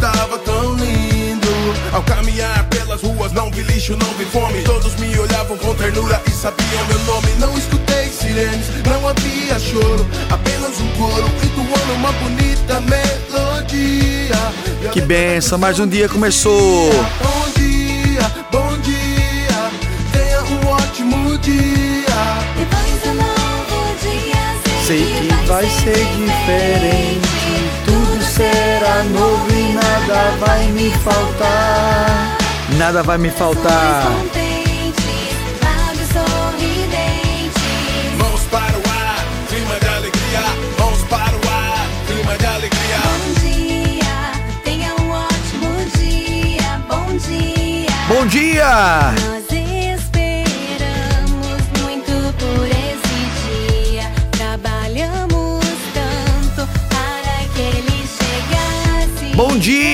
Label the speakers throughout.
Speaker 1: estava tão lindo. Ao caminhar pelas ruas, não vi lixo, não vi fome. Todos me olhavam com ternura e sabiam meu nome. Não escutei sirenes, não havia choro. Apenas um coro entoando uma bonita melodia.
Speaker 2: Que benção, mais um dia começou.
Speaker 1: Bom dia, bom dia. Tenha um ótimo dia.
Speaker 3: Depois do novo dia,
Speaker 2: Sei que vai ser diferente. Será novo e nada vai me faltar. Nada vai me faltar.
Speaker 1: Mãos para o ar, clima de alegria. Mãos para o ar, clima de alegria.
Speaker 3: Bom dia, tenha um ótimo dia. Bom dia.
Speaker 2: Bom dia!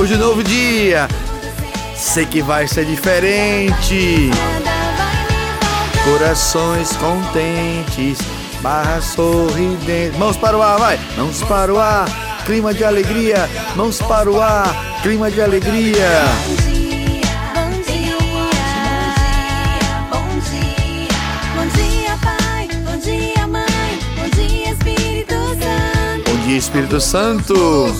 Speaker 3: Depois
Speaker 2: de um novo dia, sei que vai ser diferente. Corações contentes, barra sorridente. Mãos para o ar, vai! Mãos para o ar, clima de alegria. Mãos para o ar, clima de alegria.
Speaker 3: Espírito Santo.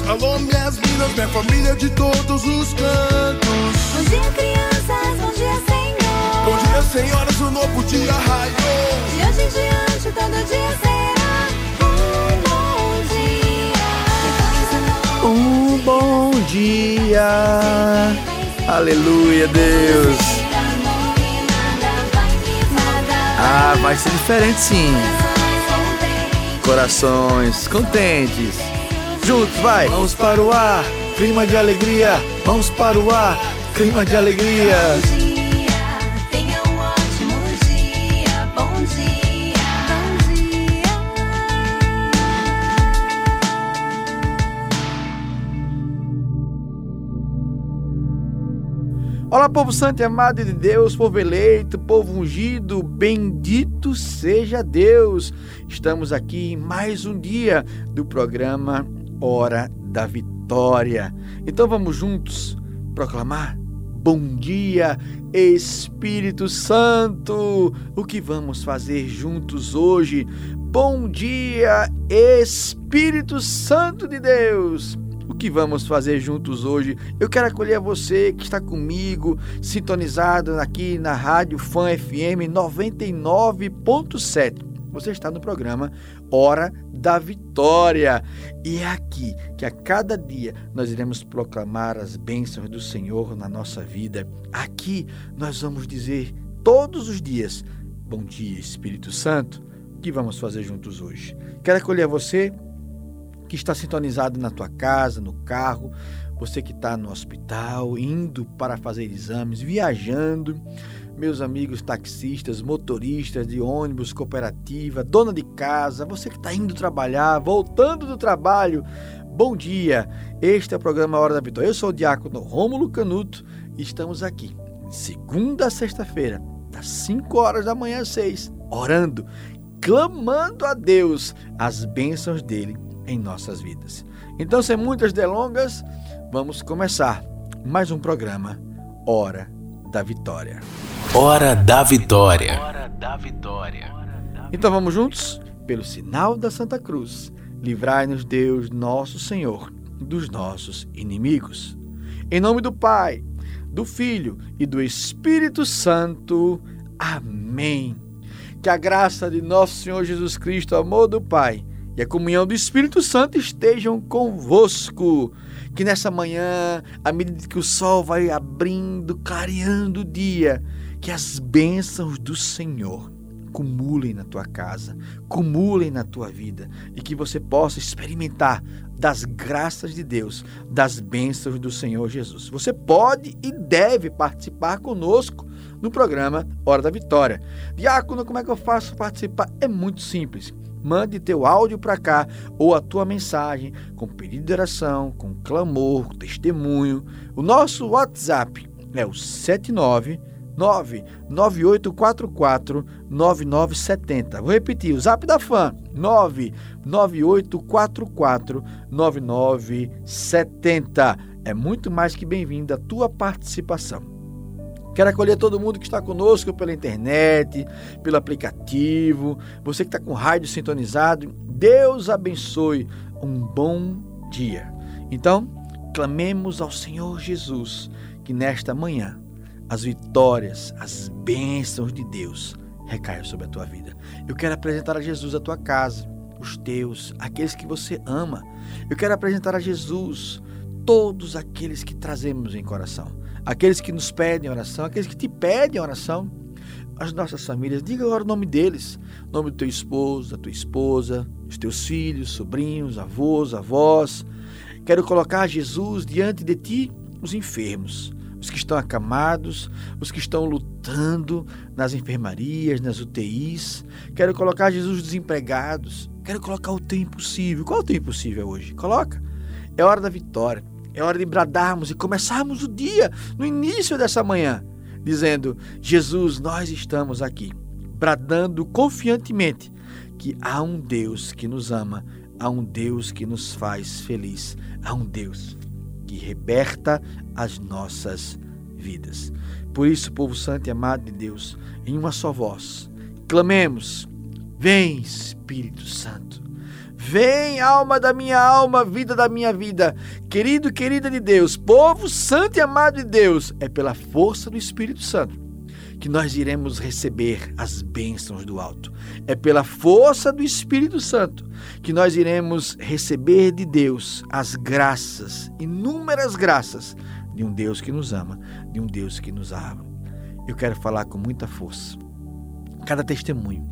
Speaker 1: Alô, minhas minas, minha família de todos os cantos.
Speaker 3: Bom dia, crianças, bom dia, Senhor.
Speaker 1: Bom dia, senhoras, o novo dia raiou.
Speaker 3: De hoje em diante, todo dia será um bom dia.
Speaker 2: Um bom dia. Aleluia, Deus. Ah, vai ser diferente sim.
Speaker 3: Corações contentes.
Speaker 2: Juntos, vai. Mãos para o ar, clima de alegria. Mãos para o ar, clima de alegria.
Speaker 3: Bom dia, tenha um ótimo dia. Bom dia, bom dia.
Speaker 2: Olá, povo santo e amado de Deus, povo eleito, povo ungido, bendito seja Deus. Estamos aqui em mais um dia do programa Hora da Vitória. Então vamos juntos proclamar Bom dia, Espírito Santo. O que vamos fazer juntos hoje? Bom dia, Espírito Santo de Deus. O que vamos fazer juntos hoje? Eu quero acolher você que está comigo, sintonizado aqui na Rádio Fã FM 99.7. Você está no programa Hora da Vitória. E é aqui que a cada dia nós iremos proclamar as bênçãos do Senhor na nossa vida. Aqui nós vamos dizer todos os dias: Bom dia, Espírito Santo. O que vamos fazer juntos hoje? Quero acolher você que está sintonizado na tua casa, no carro, você que está no hospital, indo para fazer exames, viajando, meus amigos taxistas, motoristas de ônibus, cooperativa, dona de casa, você que está indo trabalhar, voltando do trabalho. bom dia. Este é o programa Hora da Vitória. Eu sou o diácono Rômulo Canuto e estamos aqui, segunda a sexta-feira, das 5 horas da manhã às 6, orando, clamando a Deus as bênçãos dele em nossas vidas. Então, sem muitas delongas, vamos começar mais um programa Hora da Vitória.
Speaker 4: Hora da Vitória. Hora da Vitória.
Speaker 2: Então vamos juntos? Pelo sinal da Santa Cruz, livrai-nos Deus, nosso Senhor, dos nossos inimigos. Em nome do Pai, do Filho e do Espírito Santo. Amém. Que a graça de nosso Senhor Jesus Cristo, o amor do Pai e a comunhão do Espírito Santo estejam convosco. Que nessa manhã, à medida que o sol vai abrindo, clareando o dia, que as bênçãos do Senhor cumulem na tua casa, cumulem na tua vida e que você possa experimentar das graças de Deus, das bênçãos do Senhor Jesus. Você pode e deve participar conosco no programa Hora da Vitória. Diácono, como é que eu faço participar? É muito simples. Mande teu áudio para cá ou a tua mensagem com pedido de oração, com clamor, com testemunho. O nosso WhatsApp é o 79 99844 9970. Vou repetir, o Zap da Fã 99844 9970. É muito mais que bem-vinda a tua participação. Quero acolher todo mundo que está conosco pela internet, pelo aplicativo, você que está com rádio sintonizado. Deus abençoe. Um bom dia. Então, clamemos ao Senhor Jesus que nesta manhã as vitórias, as bênçãos de Deus recaiam sobre a tua vida. Eu quero apresentar a Jesus a tua casa, os teus, aqueles que você ama. Eu quero apresentar a Jesus todos aqueles que trazemos em coração, aqueles que nos pedem oração, aqueles que te pedem oração, as nossas famílias. Diga agora o nome deles, o nome do teu esposo, da tua esposa, dos teus filhos, sobrinhos, avós, avós. Quero colocar Jesus diante de ti, os enfermos os que estão acamados, os que estão lutando nas enfermarias, nas UTIs. Quero colocar Jesus desempregados. Quero colocar o teu impossível. Qual é o teu impossível hoje? Coloca. É hora da vitória. É hora de bradarmos e começarmos o dia no início dessa manhã, dizendo: Jesus, nós estamos aqui, bradando confiantemente que há um Deus que nos ama, há um Deus que nos faz feliz, há um Deus que liberta as nossas vidas. Por isso, povo santo e amado de Deus, em uma só voz, clamemos: Vem, Espírito Santo. Vem, alma da minha alma, vida da minha vida. Querido querida de Deus, povo santo e amado de Deus, é pela força do Espírito Santo que nós iremos receber as bênçãos do alto. É pela força do Espírito Santo que nós iremos receber de Deus as graças, inúmeras graças, de um Deus que nos ama, de um Deus que nos ama. Eu quero falar com muita força. Cada testemunho,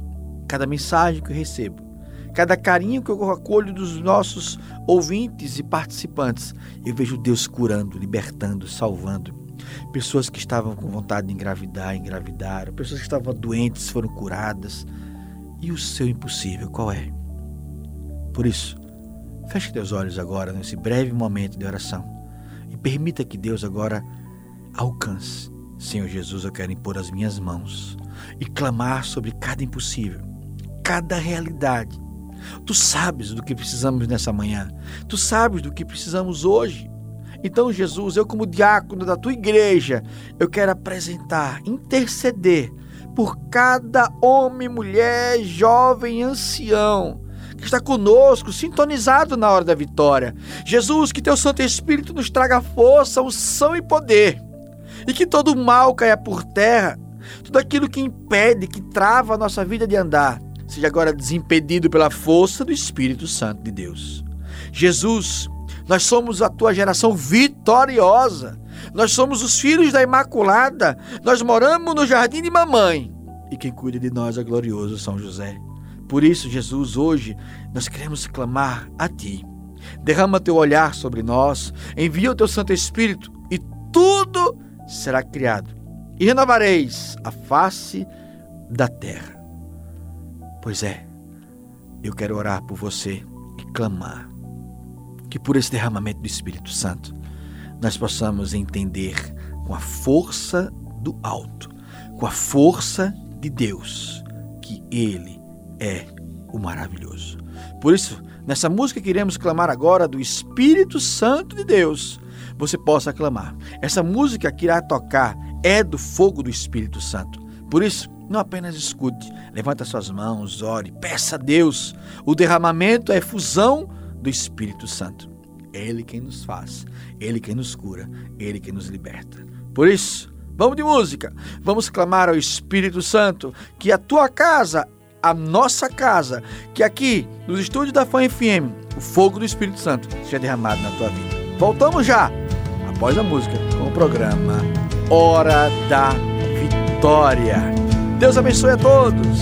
Speaker 2: cada mensagem que eu recebo, cada carinho que eu acolho dos nossos ouvintes e participantes, eu vejo Deus curando, libertando, salvando. Pessoas que estavam com vontade de engravidar, engravidaram. Pessoas que estavam doentes foram curadas. E o seu impossível, qual é? Por isso, feche teus olhos agora nesse breve momento de oração e permita que Deus agora alcance. Senhor Jesus, eu quero impor as minhas mãos e clamar sobre cada impossível, cada realidade. Tu sabes do que precisamos nessa manhã. Tu sabes do que precisamos hoje. Então, Jesus, eu, como diácono da tua igreja, eu quero apresentar, interceder por cada homem, mulher, jovem, ancião que está conosco, sintonizado na hora da vitória. Jesus, que teu Santo Espírito nos traga força, unção e poder, e que todo mal caia por terra, tudo aquilo que impede, que trava a nossa vida de andar, seja agora desimpedido pela força do Espírito Santo de Deus. Jesus, nós somos a tua geração vitoriosa. Nós somos os filhos da Imaculada. Nós moramos no jardim de mamãe. E quem cuida de nós é glorioso São José. Por isso, Jesus, hoje nós queremos clamar a ti. Derrama teu olhar sobre nós, envia o teu Santo Espírito e tudo será criado. E renovareis a face da terra. Pois é, eu quero orar por você e clamar que por esse derramamento do Espírito Santo nós possamos entender com a força do alto, com a força de Deus, que Ele é o maravilhoso. Por isso, nessa música que iremos clamar agora do Espírito Santo de Deus, você possa clamar. Essa música que irá tocar é do fogo do Espírito Santo. Por isso, não apenas escute, levanta suas mãos, ore, peça a Deus. O derramamento é a efusão do Espírito Santo. Ele quem nos faz, Ele quem nos cura, Ele quem nos liberta. Por isso, vamos de música, vamos clamar ao Espírito Santo que a tua casa, a nossa casa, que aqui nos estúdios da Fã FM, o fogo do Espírito Santo seja derramado na tua vida. Voltamos já, após a música, com o programa Hora da Vitória. Deus abençoe a todos.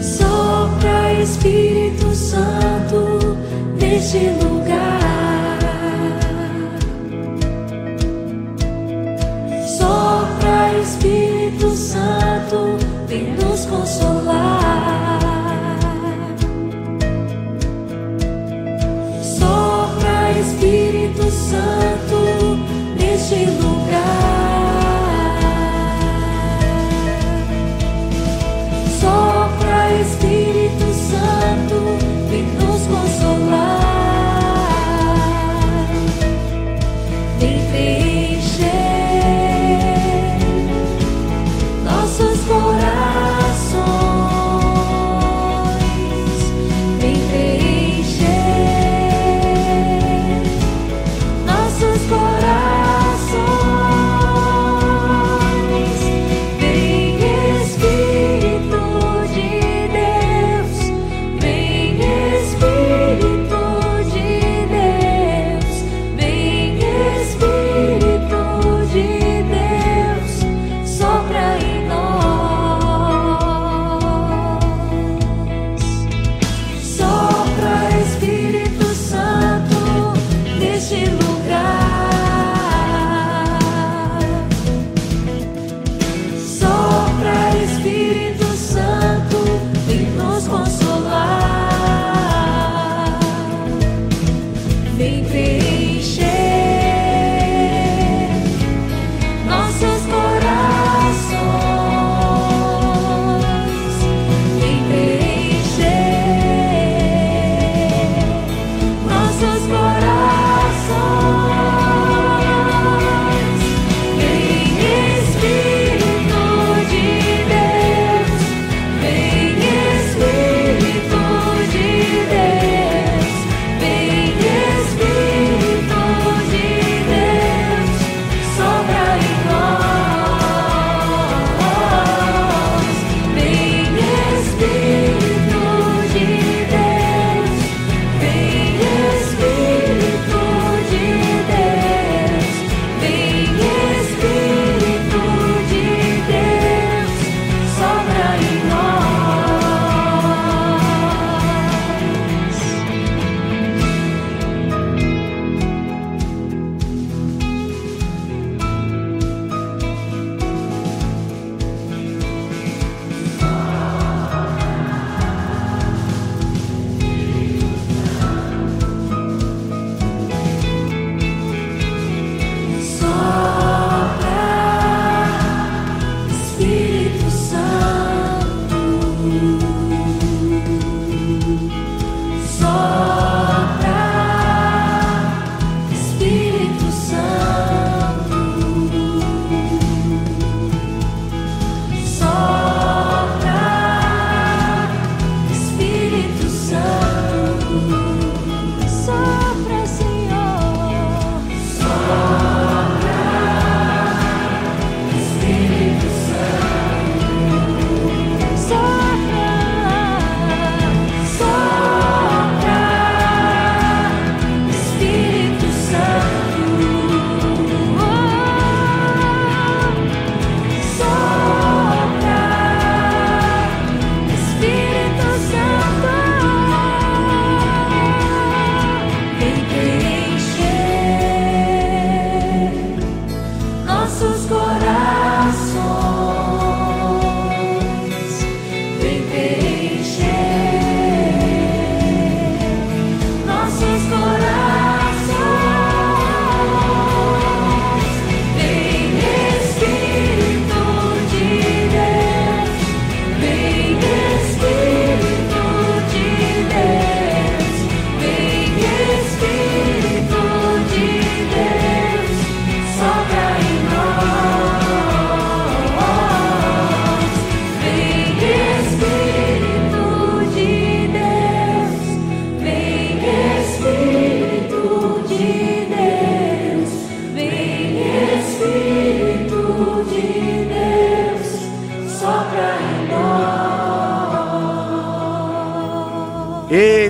Speaker 5: Sopra Espírito Santo neste lugar. Sopra Espírito Santo, vem nos consolar. Sopra Espírito Santo neste lugar. Sopra Espírito Santo, vem nos consolar,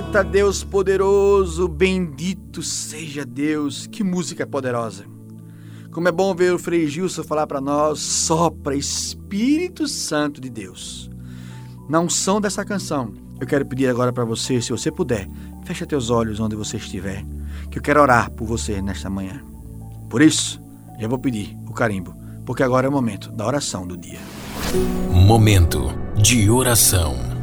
Speaker 2: Eita Deus poderoso, bendito seja Deus. Que música poderosa. Como é bom ver o Frei Gilson falar para nós, sopra Espírito Santo de Deus. Na unção dessa canção, eu quero pedir agora para você, se você puder, feche teus olhos onde você estiver, que eu quero orar por você nesta manhã. Por isso, já vou pedir o carimbo, porque agora é o momento da oração do dia.
Speaker 4: Momento de oração.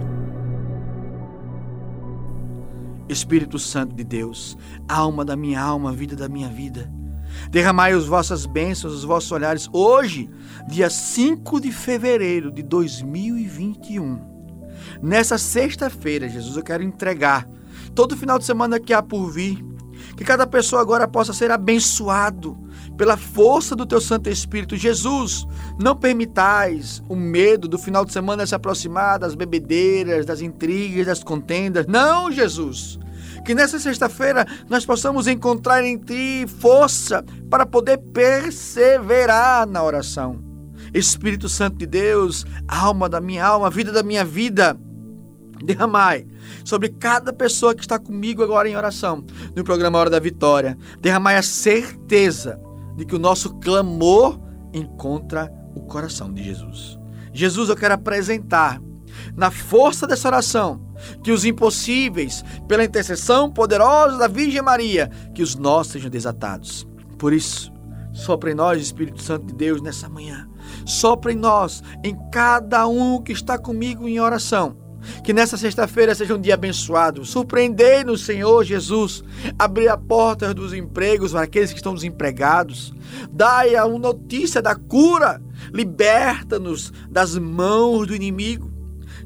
Speaker 2: Espírito Santo de Deus, alma da minha alma, vida da minha vida, derramai as vossas bênçãos, os vossos olhares hoje, dia 5 de fevereiro de 2021. Nessa sexta-feira, Jesus, eu quero entregar todo final de semana que há por vir, que cada pessoa agora possa ser abençoado pela força do teu Santo Espírito. Jesus, não permitais o medo do final de semana se aproximar das bebedeiras, das intrigas, das contendas. Não, Jesus. Que nessa sexta-feira nós possamos encontrar em Ti força para poder perseverar na oração. Espírito Santo de Deus, alma da minha alma, vida da minha vida, derramai sobre cada pessoa que está comigo agora em oração no programa Hora da Vitória. Derramai a certeza de que o nosso clamor encontra o coração de Jesus. Jesus, eu quero apresentar na força dessa oração que os impossíveis, pela intercessão poderosa da Virgem Maria, que os nós sejam desatados. Por isso, sopra em nós, Espírito Santo de Deus, nessa manhã. Sopra em nós, em cada um que está comigo em oração que nessa sexta-feira seja um dia abençoado. Surpreendei-nos, Senhor Jesus. Abrir a porta dos empregos para aqueles que estão desempregados. Dai a notícia da cura. Liberta-nos das mãos do inimigo.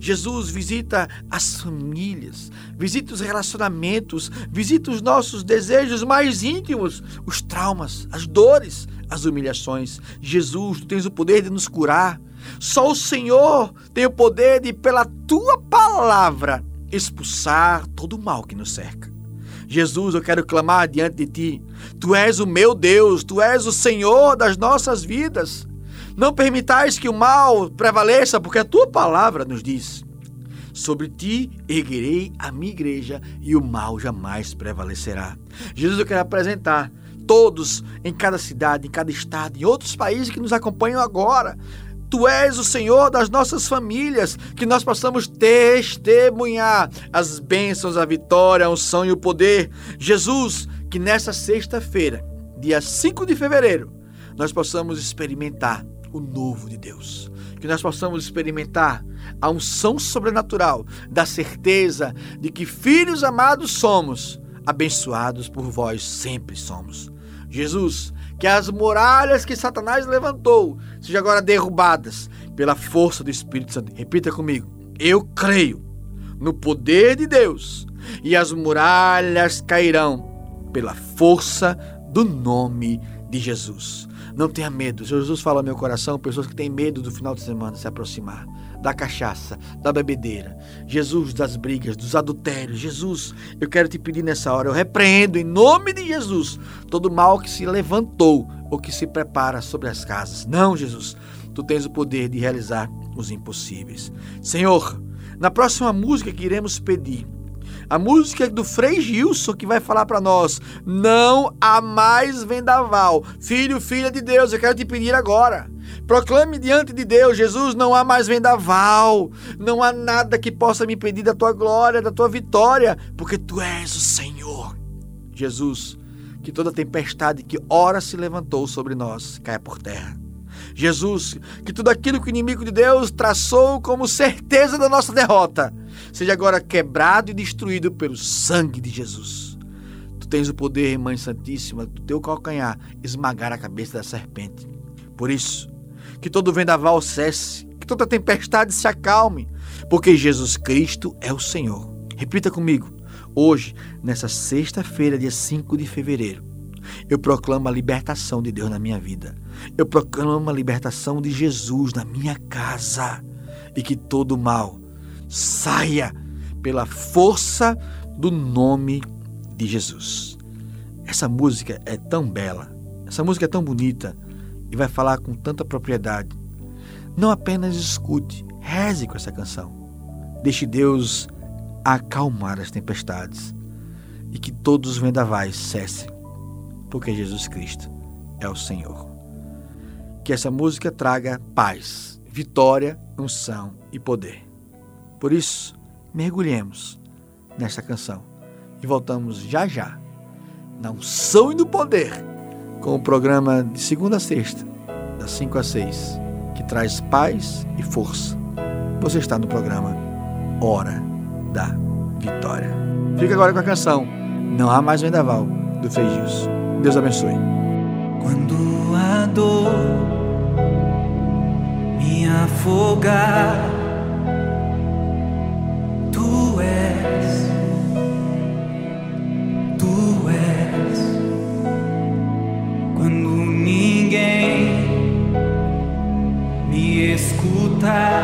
Speaker 2: Jesus visita as famílias, visita os relacionamentos, visita os nossos desejos mais íntimos, os traumas, as dores, as humilhações. Jesus, tu tens o poder de nos curar. Só o Senhor tem o poder de, pela tua palavra, expulsar todo o mal que nos cerca. Jesus, eu quero clamar diante de ti. Tu és o meu Deus, tu és o Senhor das nossas vidas. Não permitais que o mal prevaleça, porque a tua palavra nos diz: Sobre ti erguerei a minha igreja e o mal jamais prevalecerá. Jesus, eu quero apresentar todos em cada cidade, em cada estado, em outros países que nos acompanham agora Tu és o Senhor das nossas famílias, que nós possamos testemunhar as bênçãos, a vitória, a unção e o poder. Jesus, que nessa sexta-feira, dia 5 de fevereiro, nós possamos experimentar o novo de Deus. Que nós possamos experimentar a unção sobrenatural da certeza de que filhos amados somos, abençoados por vós sempre somos. Jesus, que as muralhas que Satanás levantou sejam agora derrubadas pela força do Espírito Santo. Repita comigo. Eu creio no poder de Deus e as muralhas cairão pela força do nome de Jesus. Não tenha medo. Jesus fala ao meu coração, pessoas que têm medo do final de semana se aproximar da cachaça, da bebedeira. Jesus, das brigas, dos adultérios. Jesus, eu quero te pedir nessa hora, eu repreendo em nome de Jesus todo mal que se levantou ou que se prepara sobre as casas. Não, Jesus, tu tens o poder de realizar os impossíveis. Senhor, na próxima música que iremos pedir, a música do Frei Gilson que vai falar para nós: Não há mais vendaval. Filho, filha de Deus, eu quero te pedir agora. Proclame diante de Deus: Jesus, não há mais vendaval. Não há nada que possa me impedir da tua glória, da tua vitória, porque tu és o Senhor. Jesus, que toda tempestade que ora se levantou sobre nós caia por terra. Jesus, que tudo aquilo que o inimigo de Deus traçou como certeza da nossa derrota, seja agora quebrado e destruído pelo sangue de Jesus. Tu tens o poder, Mãe Santíssima, do teu calcanhar, esmagar a cabeça da serpente. Por isso, que todo vendaval cesse, que toda tempestade se acalme, porque Jesus Cristo é o Senhor. Repita comigo. Hoje, nessa sexta-feira, dia 5 de fevereiro, eu proclamo a libertação de Deus na minha vida. Eu proclamo a libertação de Jesus na minha casa. E que todo mal saia pela força do nome de Jesus. Essa música é tão bela, essa música é tão bonita e vai falar com tanta propriedade. Não apenas escute, reze com essa canção. Deixe Deus acalmar as tempestades e que todos os vendavais cessem, porque Jesus Cristo é o Senhor. Que essa música traga paz, vitória, unção e poder. Por isso, mergulhemos nesta canção e voltamos já já na unção e no poder com o programa de segunda a sexta, das 5 às 6, que traz paz e força. Você está no programa Hora da Vitória. Fica agora com a canção Não Há Mais Vendaval, do Gilson. Deus abençoe.
Speaker 6: Quando a dor me afogar, time.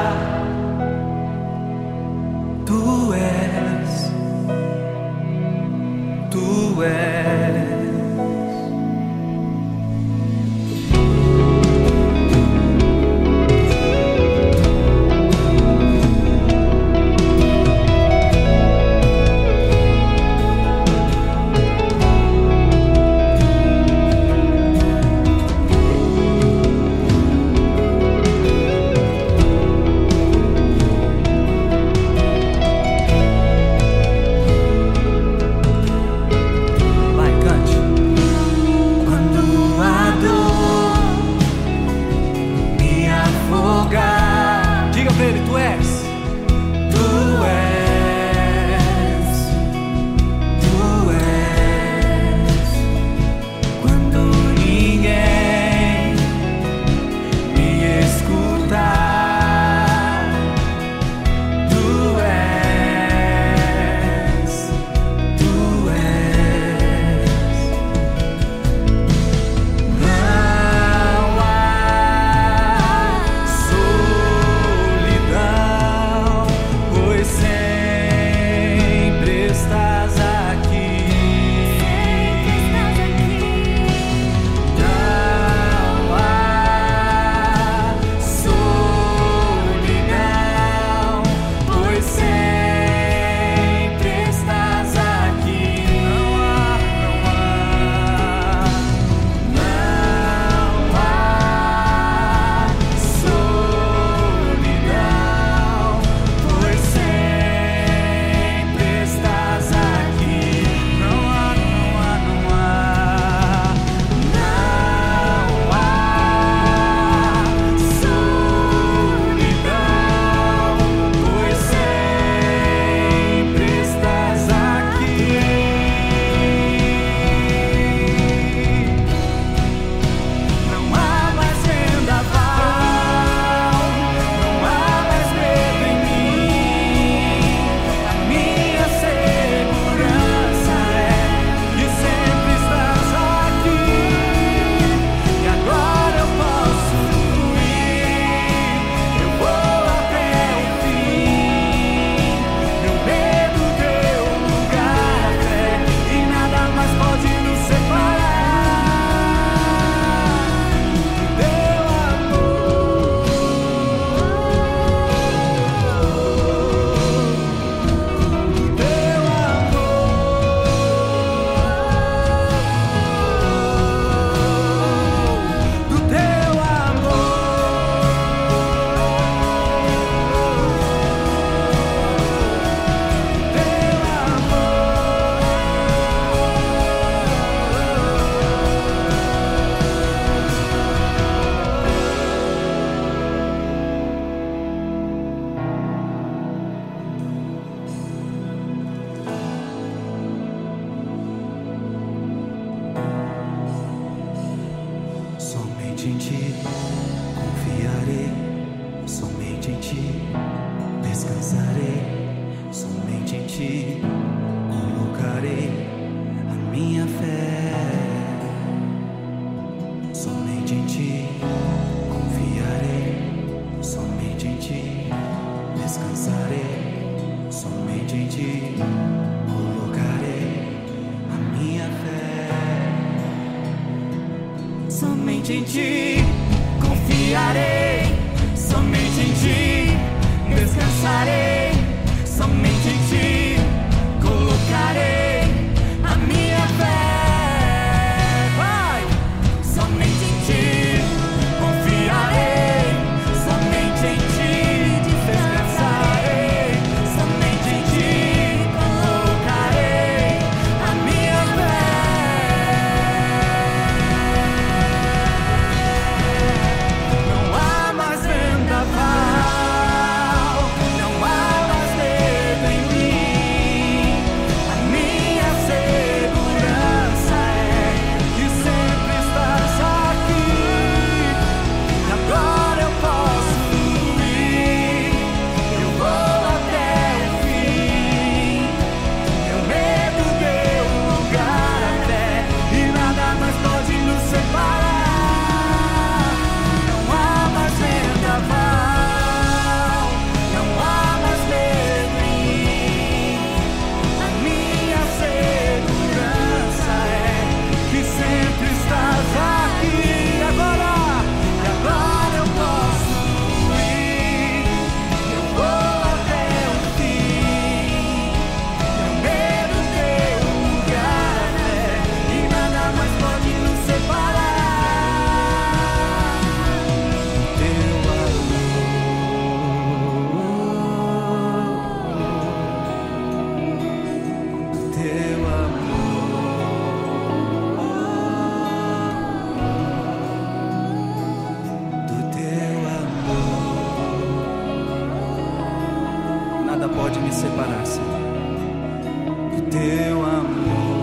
Speaker 6: teu amor.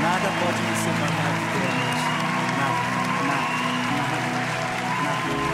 Speaker 6: Nada pode me separar do teu. Nada, nada, nada, nada.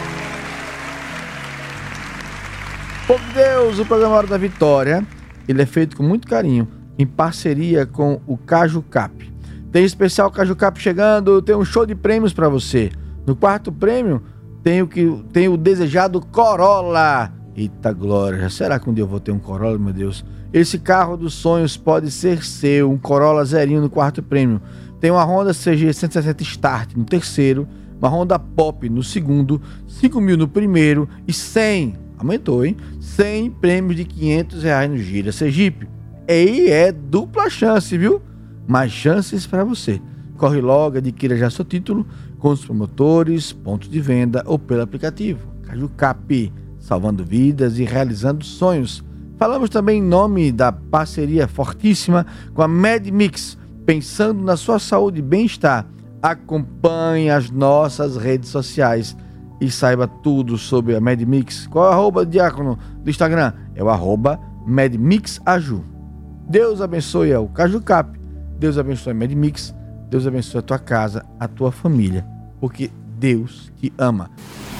Speaker 2: Deus, o programa Hora da Vitória ele é feito com muito carinho, em parceria com o Caju Cap. Tem especial Caju Cap chegando, tem um show de prêmios para você. No quarto prêmio, tem o, que, tem o desejado Corolla. Eita glória, será que um dia eu vou ter um Corolla, meu Deus? Esse carro dos sonhos pode ser seu, um Corolla zerinho no quarto prêmio. Tem uma Honda CG 160 Start no terceiro, uma Honda Pop no segundo, 5 mil no primeiro e 100, aumentou, hein? 100 prêmios de 500 reais no Gira Sergipe. E é dupla chance, viu? Mais chances para você. Corre logo, adquira já seu título com os promotores, pontos de venda ou pelo aplicativo. Caju Cap, salvando vidas e realizando sonhos. Falamos também em nome da parceria fortíssima com a MedMix, pensando na sua saúde e bem-estar. Acompanhe as nossas redes sociais e saiba tudo sobre a MedMix. Qual é o arroba diácono do Instagram? É o arroba MedMixAju. Deus abençoe o Caju Cap. Deus abençoe a MedMix. Deus abençoe a tua casa, a tua família, porque Deus te ama.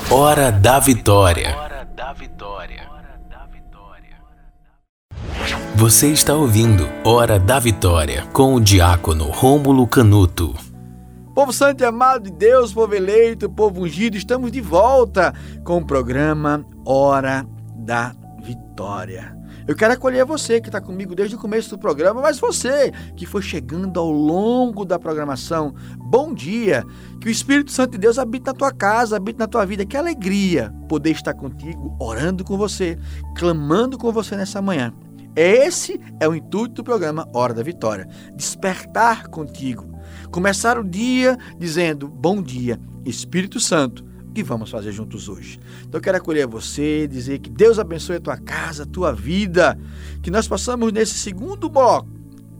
Speaker 4: Hora da Vitória. Você está ouvindo Hora da Vitória com o diácono Rômulo Canuto.
Speaker 2: Povo santo e amado de Deus, povo eleito, povo ungido, estamos de volta com o programa Hora da Vitória. Eu quero acolher você que está comigo desde o começo do programa, mas você que foi chegando ao longo da programação, bom dia! Que o Espírito Santo de Deus habite na tua casa, habite na tua vida. Que alegria poder estar contigo, orando com você, clamando com você nessa manhã. Esse é o intuito do programa Hora da Vitória: despertar contigo. Começar o dia dizendo: Bom dia, Espírito Santo. O que vamos fazer juntos hoje? Então eu quero acolher você, dizer que Deus abençoe a tua casa, a tua vida, que nós possamos nesse segundo bloco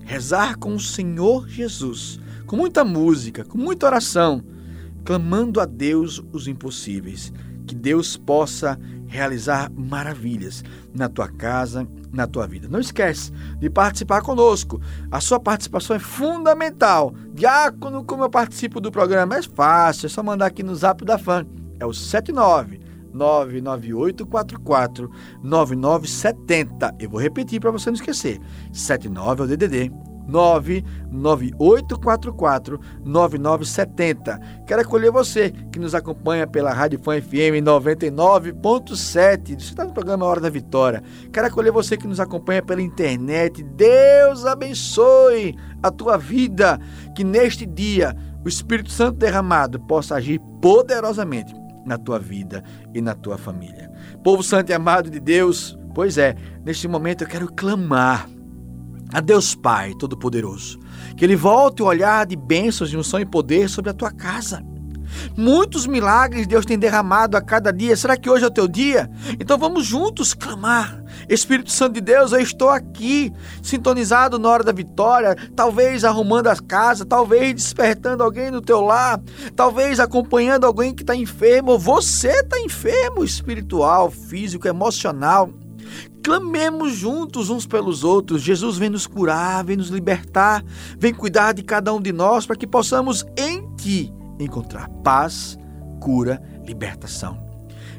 Speaker 2: rezar com o Senhor Jesus, com muita música, com muita oração, clamando a Deus os impossíveis, que Deus possa realizar maravilhas na tua casa, na tua vida. Não esquece de participar conosco. A sua participação é fundamental. Diácono, como eu participo do programa, é fácil, é só mandar aqui no Zap da Fã. É o 79 99844 9970. Eu vou repetir para você não esquecer. 79 é o DDD 99844 9970. Quero acolher você que nos acompanha pela Rádio Fã FM 99.7. Você está no programa Hora da Vitória. Quero acolher você que nos acompanha pela internet. Deus abençoe a tua vida. Que neste dia o Espírito Santo derramado possa agir poderosamente na tua vida e na tua família. Povo santo e amado de Deus, pois é, neste momento eu quero clamar a Deus Pai Todo-Poderoso, que Ele volte o olhar de bênçãos, de unção e poder sobre a tua casa. Muitos milagres Deus tem derramado a cada dia. Será que hoje é o teu dia? Então vamos juntos clamar. Espírito Santo de Deus, eu estou aqui, sintonizado na hora da vitória, talvez arrumando as casas, talvez despertando alguém no teu lar, talvez acompanhando alguém que está enfermo. Você está enfermo, espiritual, físico, emocional. Clamemos juntos uns pelos outros. Jesus vem nos curar, vem nos libertar, vem cuidar de cada um de nós para que possamos em Ti encontrar paz, cura, libertação.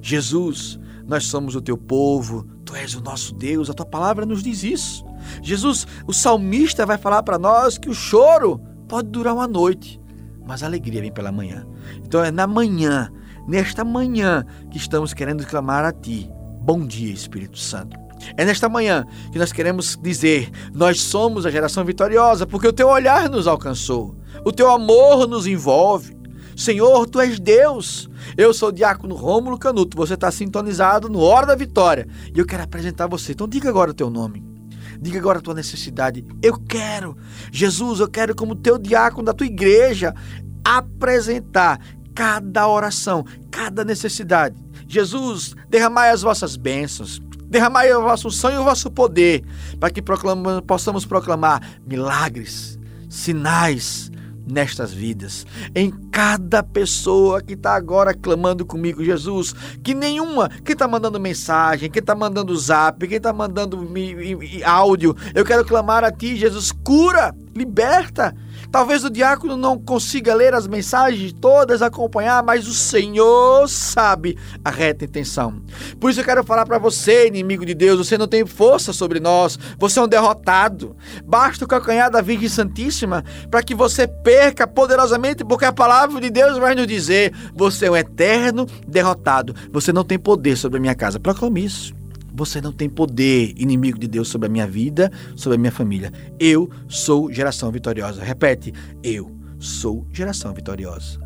Speaker 2: Jesus, nós somos o Teu povo, Tu és o nosso Deus, a Tua palavra nos diz isso. Jesus, o salmista vai falar para nós que o choro pode durar uma noite, mas a alegria vem pela manhã. Então é na manhã, nesta manhã, que estamos querendo clamar a Ti. Bom dia, Espírito Santo. É nesta manhã que nós queremos dizer: nós somos a geração vitoriosa, porque o teu olhar nos alcançou, o teu amor nos envolve. Senhor, tu és Deus. Eu sou o diácono Rômulo Canuto, você está sintonizado no Hora da Vitória e eu quero apresentar você. Então diga agora o teu nome. Diga agora a tua necessidade. Eu quero, Jesus, eu quero, como teu diácono da tua igreja, apresentar cada oração, cada necessidade. Jesus, derramai as vossas bênçãos, derramai o vosso sangue e o vosso poder, para que proclama, possamos proclamar milagres, sinais nestas vidas. Em cada pessoa que está agora clamando comigo, Jesus, que nenhuma, quem está mandando mensagem, quem está mandando zap, quem está mandando áudio, eu quero clamar a Ti, Jesus, cura, liberta. Talvez o diácono não consiga ler as mensagens todas, acompanhar, mas o Senhor sabe a reta intenção. Por isso eu quero falar para você, inimigo de Deus, você não tem força sobre nós, você é um derrotado. Basta o calcanhar da Virgem Santíssima para que você perca poderosamente, porque a palavra de Deus vai nos dizer: você é um eterno derrotado, você não tem poder sobre a minha casa. Proclame isso. Você não tem poder, inimigo de Deus, sobre a minha vida, sobre a minha família. Eu sou geração vitoriosa. Repete, eu sou geração vitoriosa.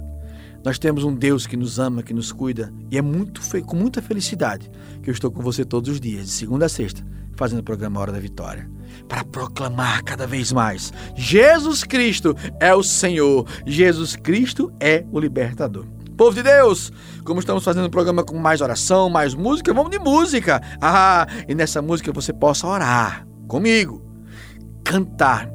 Speaker 2: Nós temos um Deus que nos ama, que nos cuida, e é muito com muita felicidade que eu estou com você todos os dias, de segunda a sexta, fazendo o programa Hora da Vitória, para proclamar cada vez mais: Jesus Cristo é o Senhor, Jesus Cristo é o libertador. Povo de Deus, como estamos fazendo um programa com mais oração, mais música, vamos de música. Ah, e nessa música você possa orar comigo, cantar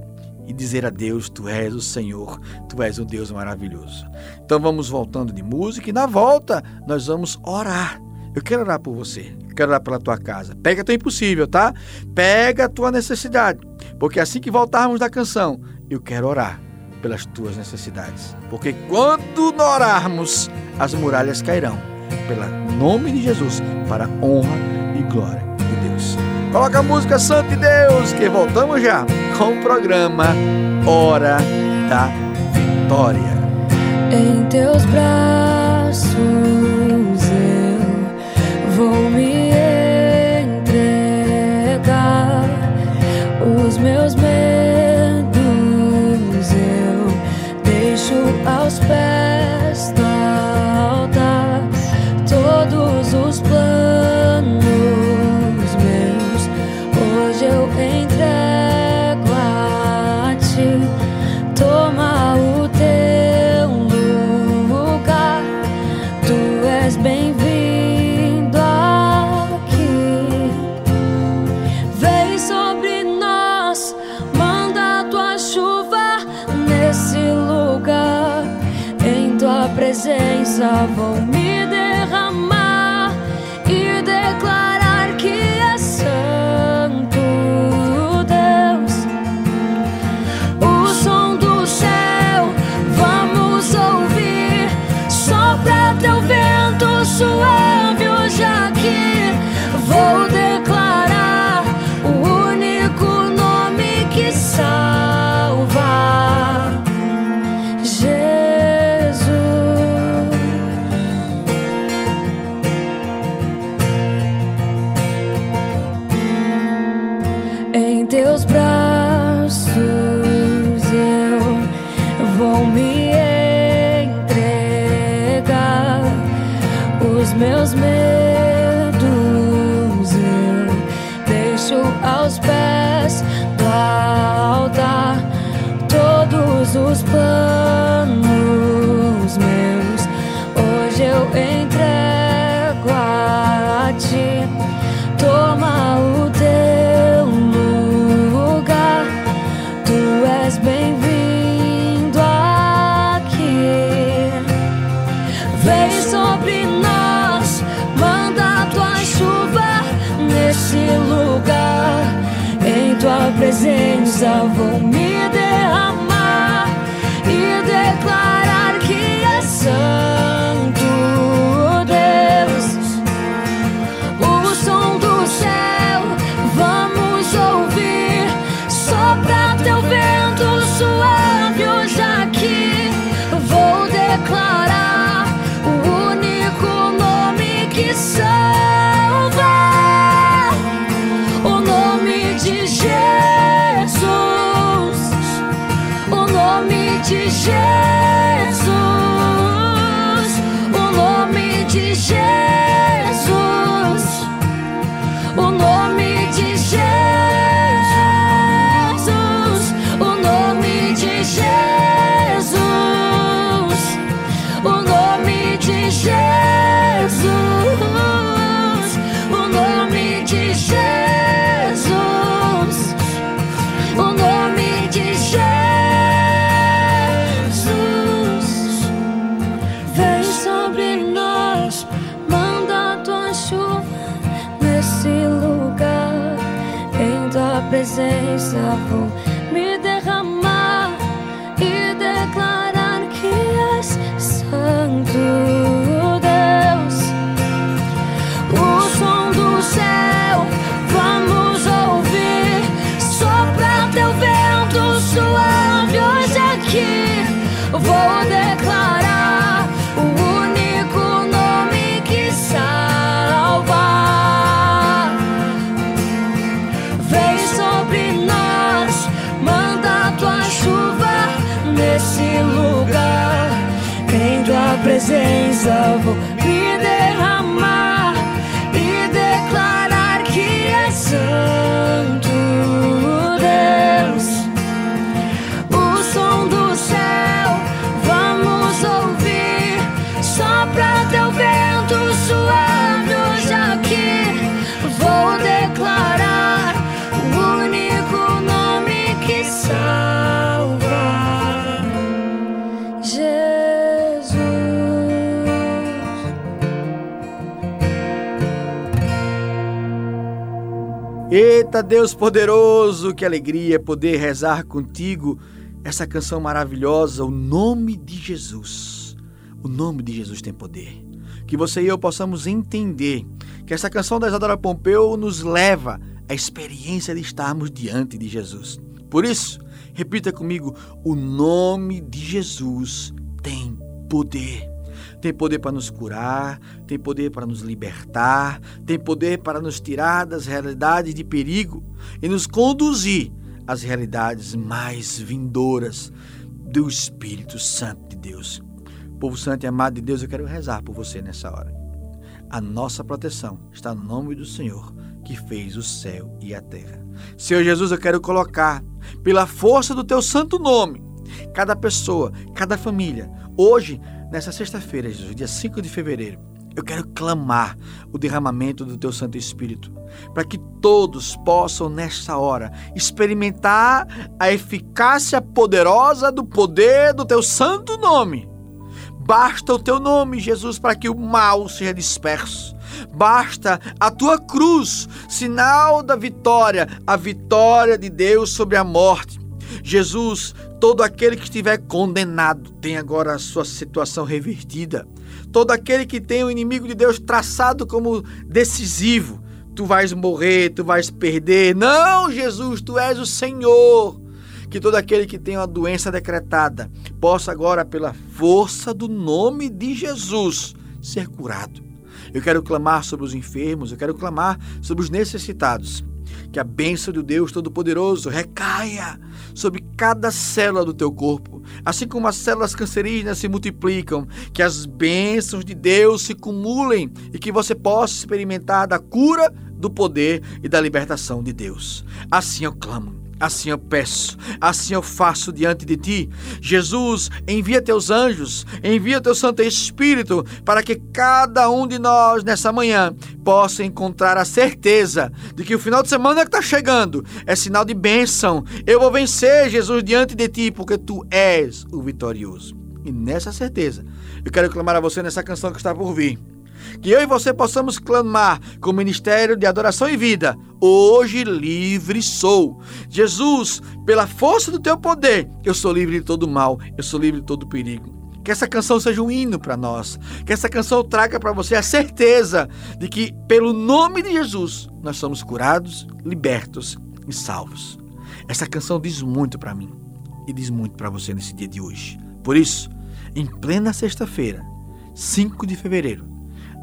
Speaker 2: e dizer a Deus: Tu és o Senhor, Tu és o Deus maravilhoso. Então vamos voltando de música e na volta nós vamos orar. Eu quero orar por você, quero orar pela tua casa. Pega teu impossível, tá? Pega a tua necessidade, porque assim que voltarmos da canção, eu quero orar pelas tuas necessidades. Porque quando orarmos, as muralhas cairão, pelo nome de Jesus, para a honra e glória de Deus. Coloca a música Santo de Deus, que voltamos já com o programa Hora da Vitória.
Speaker 5: Em teus braços aos pés presença vou me derramar
Speaker 2: Eita Deus poderoso, que alegria poder rezar contigo essa canção maravilhosa, o nome de Jesus. O nome de Jesus tem poder. Que você e eu possamos entender que essa canção da Isadora Pompeu nos leva à experiência de estarmos diante de Jesus. Por isso, repita comigo: o nome de Jesus tem poder. Tem poder para nos curar, tem poder para nos libertar, tem poder para nos tirar das realidades de perigo e nos conduzir às realidades mais vindouras do Espírito Santo de Deus. Povo santo e amado de Deus, eu quero rezar por você nessa hora. A nossa proteção está no nome do Senhor que fez o céu e a terra. Senhor Jesus, eu quero colocar, pela força do teu santo nome, cada pessoa, cada família, hoje, nessa sexta-feira, Jesus, dia 5 de fevereiro, eu quero clamar o derramamento do teu Santo Espírito, para que todos possam, nesta hora, experimentar a eficácia poderosa do poder do teu santo nome. Basta o teu nome, Jesus, para que o mal seja disperso. Basta a tua cruz, sinal da vitória, a vitória de Deus sobre a morte. Jesus, todo aquele que estiver condenado tem agora a sua situação revertida. Todo aquele que tem o inimigo de Deus traçado como decisivo, tu vais morrer, tu vais perder. Não, Jesus, tu és o Senhor. Que todo aquele que tem uma doença decretada possa agora, pela força do nome de Jesus, ser curado. Eu quero clamar sobre os enfermos, eu quero clamar sobre os necessitados. Que a bênção de Deus Todo-Poderoso recaia sobre cada célula do teu corpo. Assim como as células cancerígenas se multiplicam, que as bênçãos de Deus se cumulem e que você possa experimentar da cura, do poder e da libertação de Deus. Assim eu clamo. Assim eu peço, assim eu faço diante de ti. Jesus, envia teus anjos, envia teu Santo Espírito, para que cada um de nós nessa manhã possa encontrar a certeza de que o final de semana que está chegando é sinal de bênção. Eu vou vencer, Jesus, diante de ti, porque tu és o vitorioso. E nessa certeza, eu quero clamar a você nessa canção que está por vir. Que eu e você possamos clamar com o ministério de adoração e vida. Hoje livre sou. Jesus, pela força do teu poder, eu sou livre de todo mal, eu sou livre de todo perigo. Que essa canção seja um hino para nós. Que essa canção traga para você a certeza de que, pelo nome de Jesus, nós somos curados, libertos e salvos. Essa canção diz muito para mim e diz muito para você nesse dia de hoje. Por isso, em plena sexta-feira, 5 de fevereiro,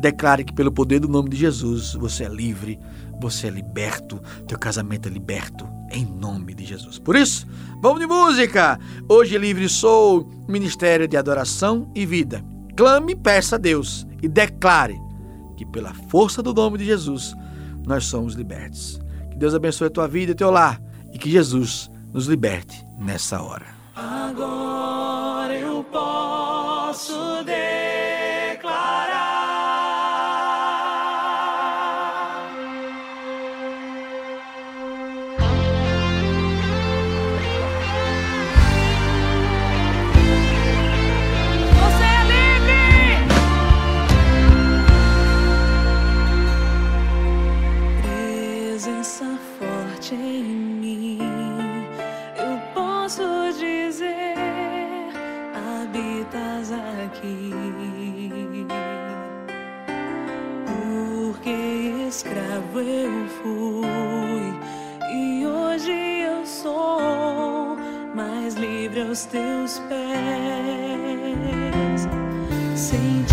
Speaker 2: Declare que pelo poder do nome de Jesus você é livre, você é liberto, teu casamento é liberto, em nome de Jesus. Por isso, vamos de música! Hoje livre sou, ministério de adoração e vida. Clame e peça a Deus e declare que pela força do nome de Jesus nós somos libertos. Que Deus abençoe a tua vida e teu lar e que Jesus nos liberte nessa hora.
Speaker 6: Agora eu posso declarar.
Speaker 7: eu fui e hoje eu sou mais livre aos teus pés.
Speaker 2: Senhor.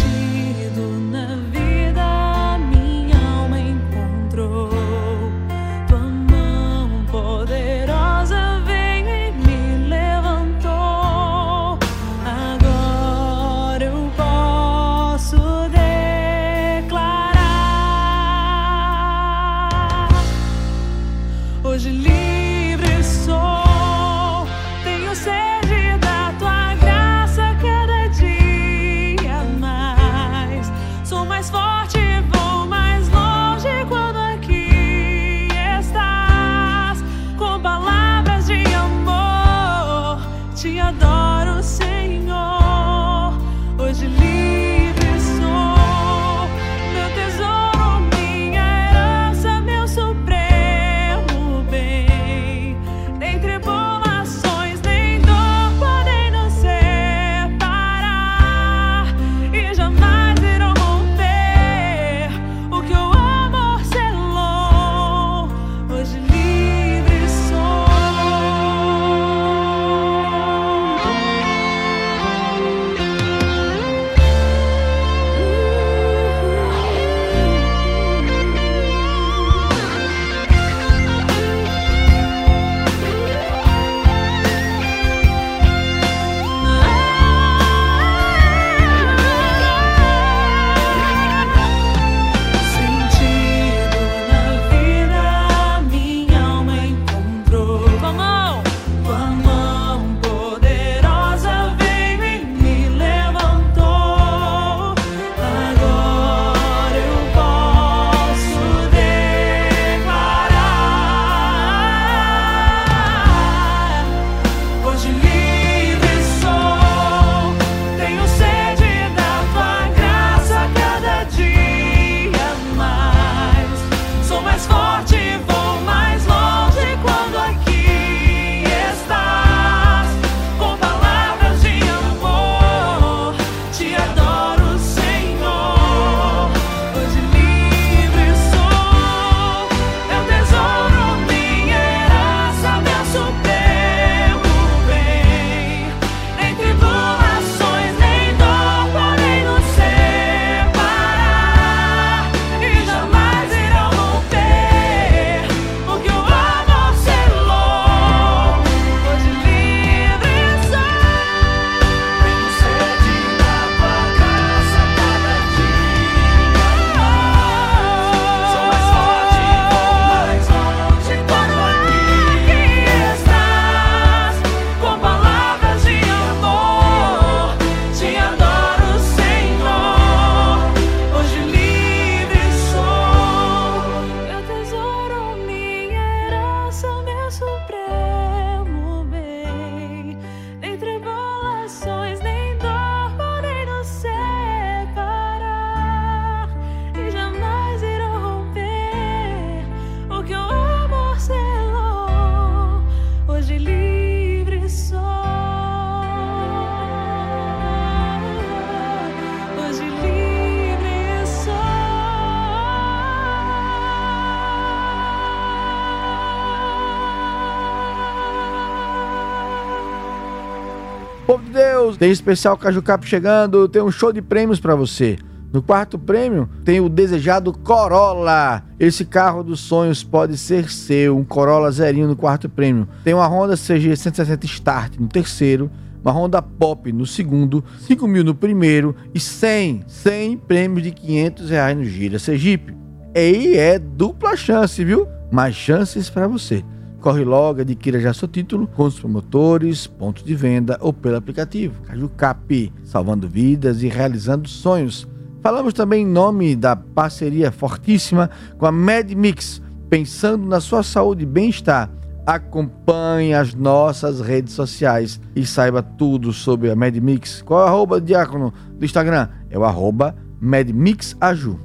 Speaker 2: Tem especial Caju Cap chegando, tem um show de prêmios para você. No quarto prêmio tem o desejado Corolla. Esse carro dos sonhos pode ser seu, um Corolla zerinho no quarto prêmio. Tem uma Honda CG 160 Start no terceiro, uma Honda Pop no segundo, 5 mil no primeiro e 100, 100 prêmios de 500 reais no Gira Sergipe. E é dupla chance, viu? Mais chances para você. Corre logo, adquira já seu título com os promotores, pontos de venda ou pelo aplicativo. Caju Cap, salvando vidas e realizando sonhos. Falamos também em nome da parceria fortíssima com a MedMix, pensando na sua saúde e bem-estar. Acompanhe as nossas redes sociais e saiba tudo sobre a MedMix. Qual é o arroba diácono do Instagram? É o arroba MedMixAju.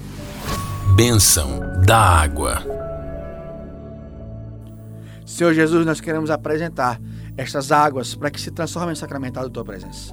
Speaker 4: Bênção da água.
Speaker 2: Senhor Jesus, nós queremos apresentar estas águas para que se transformem em sacramental da tua presença.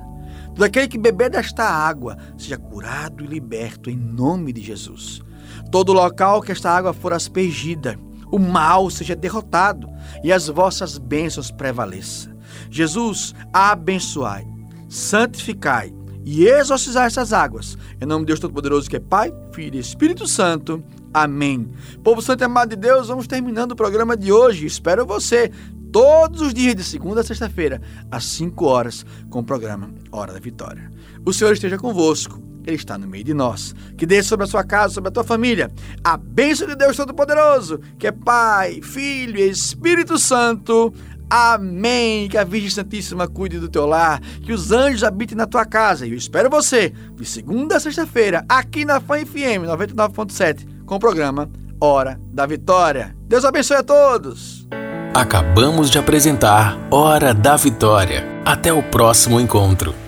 Speaker 2: Todo aquele que beber desta água seja curado e liberto em nome de Jesus. Todo local que esta água for aspergida, o mal seja derrotado e as vossas bênçãos prevaleçam. Jesus, abençoai, santificai e exorcizai essas águas. Em nome de Deus Todo-Poderoso, que é Pai, Filho e Espírito Santo. Amém. Povo santo e amado de Deus, vamos terminando o programa de hoje. Espero você todos os dias, de segunda a sexta-feira, às 5 horas, com o programa Hora da Vitória. O Senhor esteja convosco. Ele está no meio de nós. Que desça sobre a sua casa, sobre a tua família, a bênção de Deus Todo-Poderoso, que é Pai, Filho e Espírito Santo. Amém. Que a Virgem Santíssima cuide do teu lar, que os anjos habitem na tua casa. E eu espero você de segunda a sexta-feira, aqui na Fan FM 99.7, com o programa Hora da Vitória. Deus abençoe a todos.
Speaker 4: Acabamos de apresentar Hora da Vitória. Até o próximo encontro.